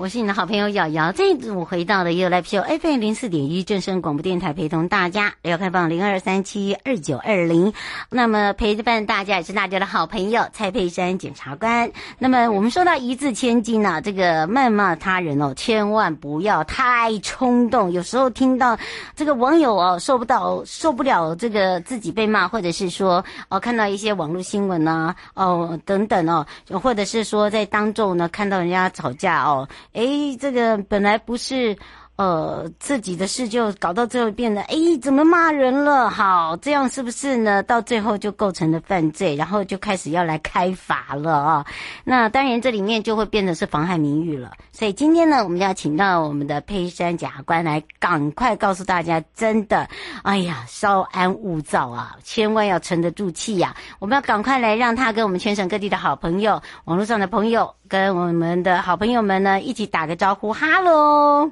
我是你的好朋友瑶瑶，这一组回到了 U Live Show FM 零四点一正声广播电台，陪同大家要开放零二三七二九二零。那么陪伴大家也是大家的好朋友蔡佩珊检察官。那么我们说到一字千金啊，这个谩骂他人哦，千万不要太冲动。有时候听到这个网友哦，受不到受不了这个自己被骂，或者是说哦看到一些网络新闻呐哦等等哦，或者是说在当众呢看到人家吵架哦。哎，这个本来不是。呃，自己的事就搞到最后变得，哎，怎么骂人了？好，这样是不是呢？到最后就构成了犯罪，然后就开始要来开罚了啊。那当然，这里面就会变得是妨害名誉了。所以今天呢，我们要请到我们的佩珊检察官来，赶快告诉大家，真的，哎呀，稍安勿躁啊，千万要沉得住气呀。我们要赶快来让他跟我们全省各地的好朋友、网络上的朋友，跟我们的好朋友们呢一起打个招呼，哈喽。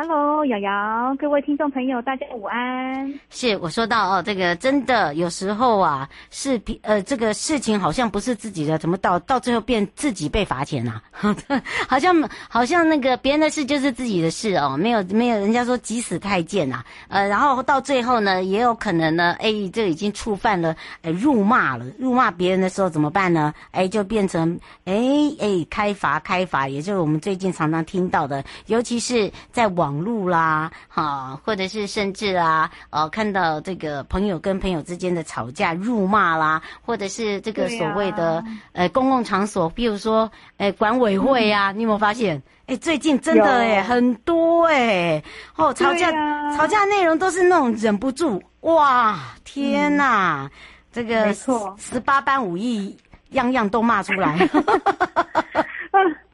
Hello，瑶瑶，各位听众朋友，大家午安。是我说到哦，这个真的有时候啊，视频呃，这个事情好像不是自己的，怎么到到最后变自己被罚钱啊？好像好像那个别人的事就是自己的事哦，没有没有，人家说急死太监呐。呃，然后到最后呢，也有可能呢，哎，这已经触犯了，哎，辱骂了，辱骂别人的时候怎么办呢？哎，就变成哎哎开罚开罚，也就是我们最近常常听到的，尤其是在网。网络啦，哈，或者是甚至啊，呃，看到这个朋友跟朋友之间的吵架、辱骂啦，或者是这个所谓的、啊、呃公共场所，比如说呃管委会啊，嗯、你有没有发现？哎，最近真的哎很多哎，哦，吵架、啊、吵架内容都是那种忍不住，哇，天哪，嗯、这个十八般武艺，样样都骂出来。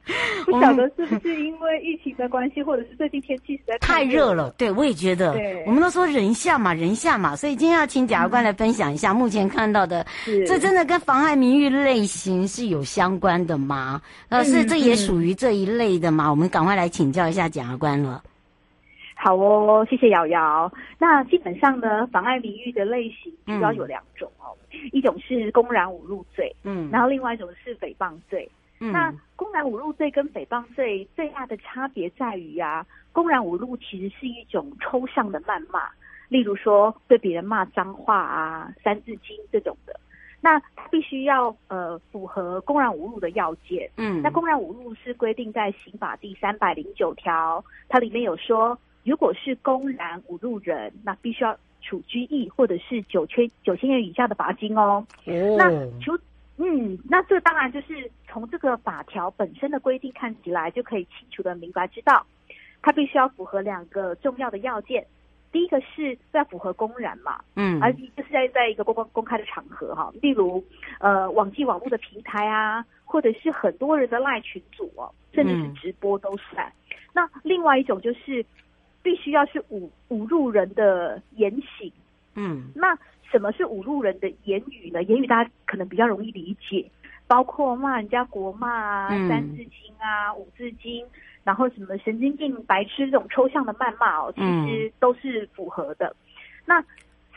不晓得是不是因为疫情的关系，或者是最近天气实在太热了。对，我也觉得。对，我们都说忍一下嘛，忍一下嘛。所以今天要请检察官来分享一下，目前看到的，这真的跟妨害名誉类型是有相关的吗？呃，是这也属于这一类的吗？我们赶快来请教一下检察官了。好哦，谢谢瑶瑶。那基本上呢，妨碍名誉的类型主要有两种哦，一种是公然侮辱罪，嗯，然后另外一种是诽谤罪。嗯、那公然侮辱罪跟诽谤罪最大的差别在于啊，公然侮辱其实是一种抽象的谩骂，例如说对别人骂脏话啊、三字经这种的。那必须要呃符合公然侮辱的要件。嗯，那公然侮辱是规定在刑法第三百零九条，它里面有说，如果是公然侮辱人，那必须要处拘役或者是九千九千元以下的罚金哦。哦，那除嗯，那这当然就是从这个法条本身的规定看起来，就可以清楚的明白知道，它必须要符合两个重要的要件。第一个是要符合公然嘛，嗯，而就是在在一个公公公开的场合哈，例如呃网际网络的平台啊，或者是很多人的赖群组哦，甚至是直播都算。嗯、那另外一种就是必须要是侮侮辱人的言行，嗯，那。什么是侮辱人的言语呢？言语大家可能比较容易理解，包括骂人家国骂啊、嗯、三字经啊、五字经，然后什么神经病、白痴这种抽象的谩骂哦，其实都是符合的。嗯、那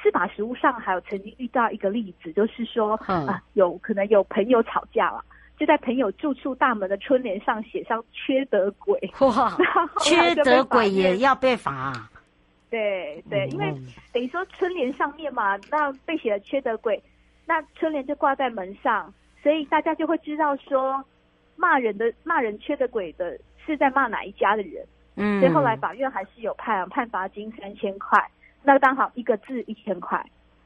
司法实务上还有曾经遇到一个例子，就是说、嗯、啊，有可能有朋友吵架了，就在朋友住处大门的春联上写上“缺德鬼”，哇，缺德鬼也要被罚。对对，因为等于说春联上面嘛，那被写了缺德鬼，那春联就挂在门上，所以大家就会知道说，骂人的骂人缺德鬼的是在骂哪一家的人。嗯，所以后来法院还是有判判罚金三千块，那刚好一个字一千块，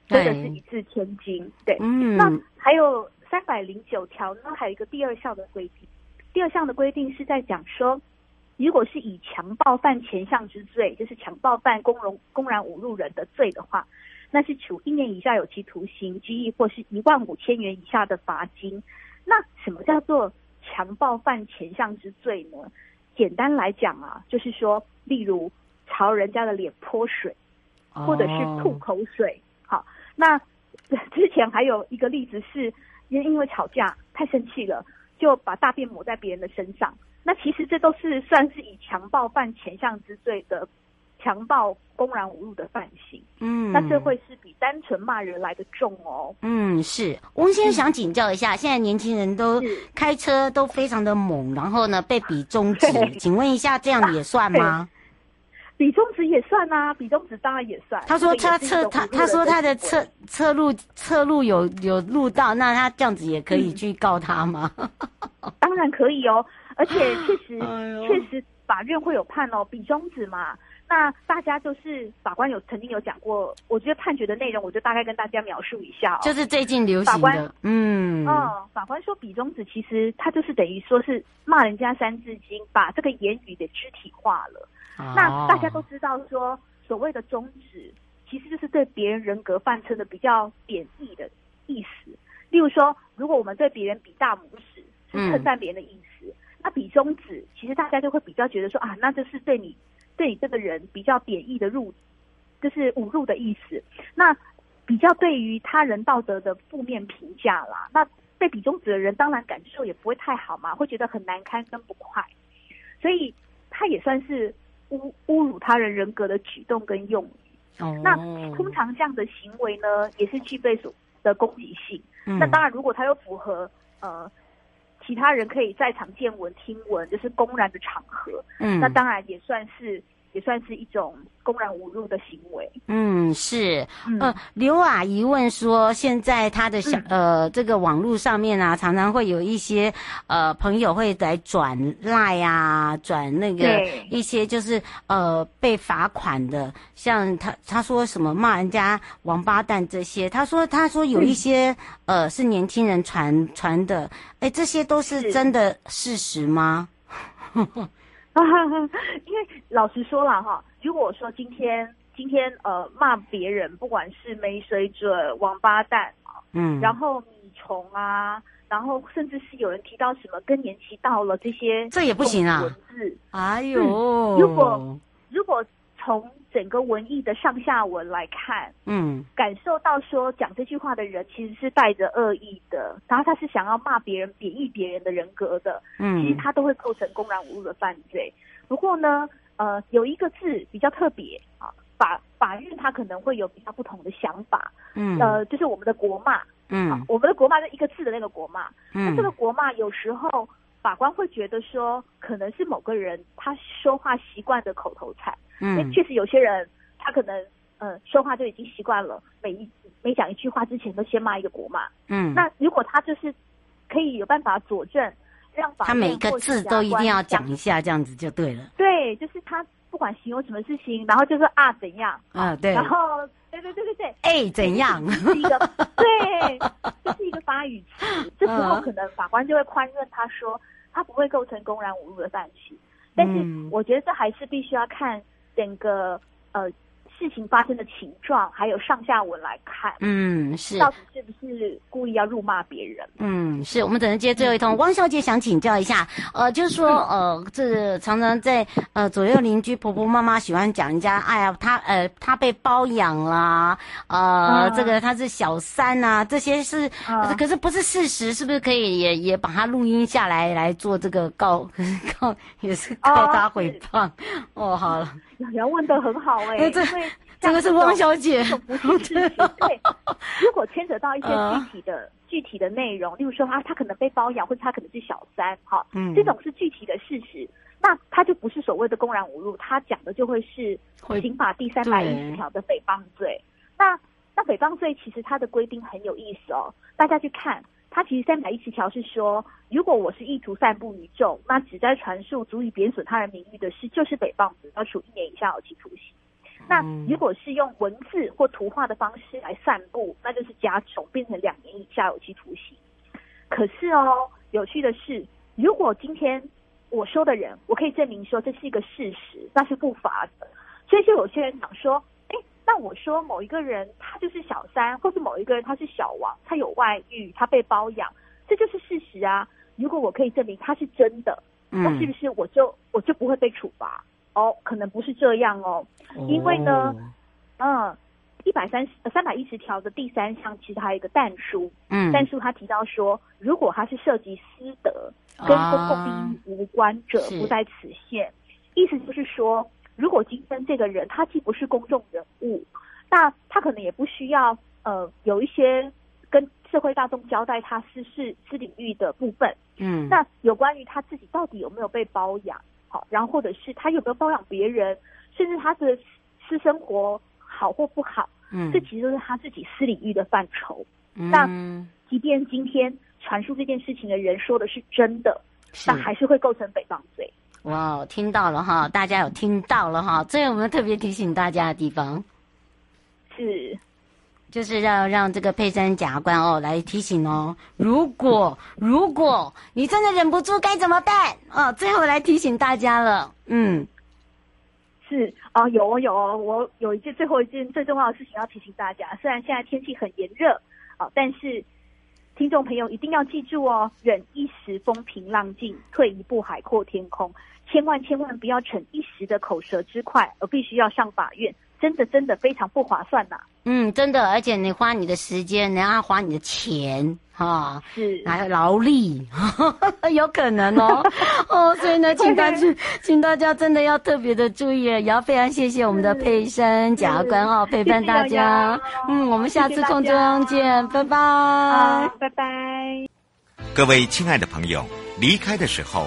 或者是一字千金。对，嗯，那还有三百零九条呢，还有一个第二项的规定，第二项的规定是在讲说。如果是以强暴犯前项之罪，就是强暴犯公容公然侮辱人的罪的话，那是处一年以下有期徒刑、拘役或是一万五千元以下的罚金。那什么叫做强暴犯前项之罪呢？简单来讲啊，就是说，例如朝人家的脸泼水，或者是吐口水。Oh. 好，那 之前还有一个例子是，因因为吵架太生气了，就把大便抹在别人的身上。那其实这都是算是以强暴犯前项之罪的强暴公然侮辱的犯行，嗯，那这会是比单纯骂人来的重哦。嗯，是。翁先生想请教一下，嗯、现在年轻人都开车都非常的猛，然后呢被比中指，请问一下，这样也算吗？比中指也算啊，比中指当然也算。他说他测他他说他的侧侧录侧录有有录到，那他这样子也可以去告他吗？嗯、当然可以哦。而且确实，确实法院会有判哦，比中指嘛。那大家就是法官有曾经有讲过，我觉得判决的内容，我就大概跟大家描述一下哦。就是最近流行的，法官嗯，哦，法官说比中指其实他就是等于说是骂人家三字经，把这个言语给肢体化了。哦。那大家都知道说，所谓的中指其实就是对别人人格犯称的比较贬义的意思。例如说，如果我们对别人比大拇指，是称赞别人的意思。嗯那比中指，其实大家就会比较觉得说啊，那就是对你，对你这个人比较贬义的入，就是侮辱的意思。那比较对于他人道德的负面评价啦。那被比中指的人当然感受也不会太好嘛，会觉得很难堪跟不快。所以他也算是侮侮辱他人人格的举动跟用语。哦。那通常这样的行为呢，也是具备所的攻击性。嗯。那当然，如果他又符合呃。其他人可以在场见闻听闻，就是公然的场合，嗯，那当然也算是也算是一种公然侮辱的行为。嗯，是。嗯、呃，刘阿姨问说，现在她的小、嗯、呃这个网络上面啊，常常会有一些呃朋友会来转赖啊，转那个一些就是呃被罚款的，像他他说什么骂人家王八蛋这些，他说他说有一些、嗯、呃是年轻人传传的。哎，这些都是真的事实吗？因为老实说了哈，如果说今天今天呃骂别人，不管是没水准、王八蛋啊，嗯，然后米虫啊，然后甚至是有人提到什么更年期到了这些，这也不行啊！文字，哎呦，嗯、如果如果从整个文艺的上下文来看，嗯，感受到说讲这句话的人其实是带着恶意的，然后他是想要骂别人、贬义别人的人格的，嗯，其实他都会构成公然侮辱的犯罪。不过呢，呃，有一个字比较特别啊，法法院他可能会有比较不同的想法，嗯，呃，就是我们的国骂，嗯，啊，我们的国骂是一个字的那个国骂，嗯，那这个国骂有时候法官会觉得说，可能是某个人他说话习惯的口头禅。嗯，确实有些人他可能嗯说话就已经习惯了，每一每讲一句话之前都先骂一个国骂。嗯，那如果他就是可以有办法佐证，让法他每一个字都一定要讲一下，这样子就对了。对，就是他不管形容什么事情，然后就说啊怎样啊对，然后对对对对对。哎，怎样？是一个对，这是一个发语词。这时候可能法官就会宽认他说，他不会构成公然侮辱的犯行。但是我觉得这还是必须要看整个呃。事情发生的情状，还有上下文来看，嗯，是到底是不是故意要辱骂别人？嗯，是我们等着接最后一通。汪小姐想请教一下，呃，就是说，呃，这常常在呃左右邻居婆婆妈妈喜欢讲人家，哎呀，她呃她被包养啦，呃，嗯、这个她是小三啊，这些是，嗯、可是不是事实，是不是可以也也把它录音下来来做这个告 告也是告她诽谤？哦，哦，好了。瑶问的很好哎、欸，这因为这个是汪小姐，不是。对，如果牵扯到一些具体的、呃、具体的内容，例如说啊，他可能被包养，或者他可能是小三，哈，嗯，这种是具体的事实，那他就不是所谓的公然侮辱，他讲的就会是刑法第三百一十条的诽谤罪。那那诽谤罪其实它的规定很有意思哦，大家去看。他其实三百一十条是说，如果我是意图散布于众，那只在传述足以贬损他人名誉的事，就是诽谤罪，要处一年以下有期徒刑。那如果是用文字或图画的方式来散布，那就是加重，变成两年以下有期徒刑。可是哦，有趣的是，如果今天我说的人，我可以证明说这是一个事实，那是不罚的。所以就有些人想说。那我说某一个人他就是小三，或是某一个人他是小王，他有外遇，他被包养，这就是事实啊。如果我可以证明他是真的，那是不是我就我就不会被处罚？哦，可能不是这样哦，因为呢，嗯，一百三十三百一十条的第三项其实还有一个但书，嗯，但书他提到说，如果他是涉及私德跟公共利益无关者，不在此限，意思就是说。如果今天这个人他既不是公众人物，那他可能也不需要呃有一些跟社会大众交代他私事私领域的部分，嗯，那有关于他自己到底有没有被包养，好，然后或者是他有没有包养别人，甚至他的私生活好或不好，嗯，这其实都是他自己私领域的范畴。嗯，那即便今天传述这件事情的人说的是真的，那还是会构成诽谤罪。哇，听到了哈，大家有听到了哈，这有没有特别提醒大家的地方？是，就是要让这个佩珊检察官哦来提醒哦，如果如果你真的忍不住该怎么办？哦，最后来提醒大家了，嗯，是啊，有哦有哦，我有一件最后一件最重要的事情要提醒大家，虽然现在天气很炎热啊，但是。听众朋友一定要记住哦，忍一时风平浪静，退一步海阔天空。千万千万不要逞一时的口舌之快，而必须要上法院。真的真的非常不划算呐、啊！嗯，真的，而且你花你的时间，然后花你的钱，哈、哦，是还有劳力，有可能哦，哦，所以呢，请大家，请大家真的要特别的注意，也要非常谢谢我们的佩珊检察官哦，陪伴大家。嗯，我们下次空中见，拜拜，拜拜。各位亲爱的朋友，离开的时候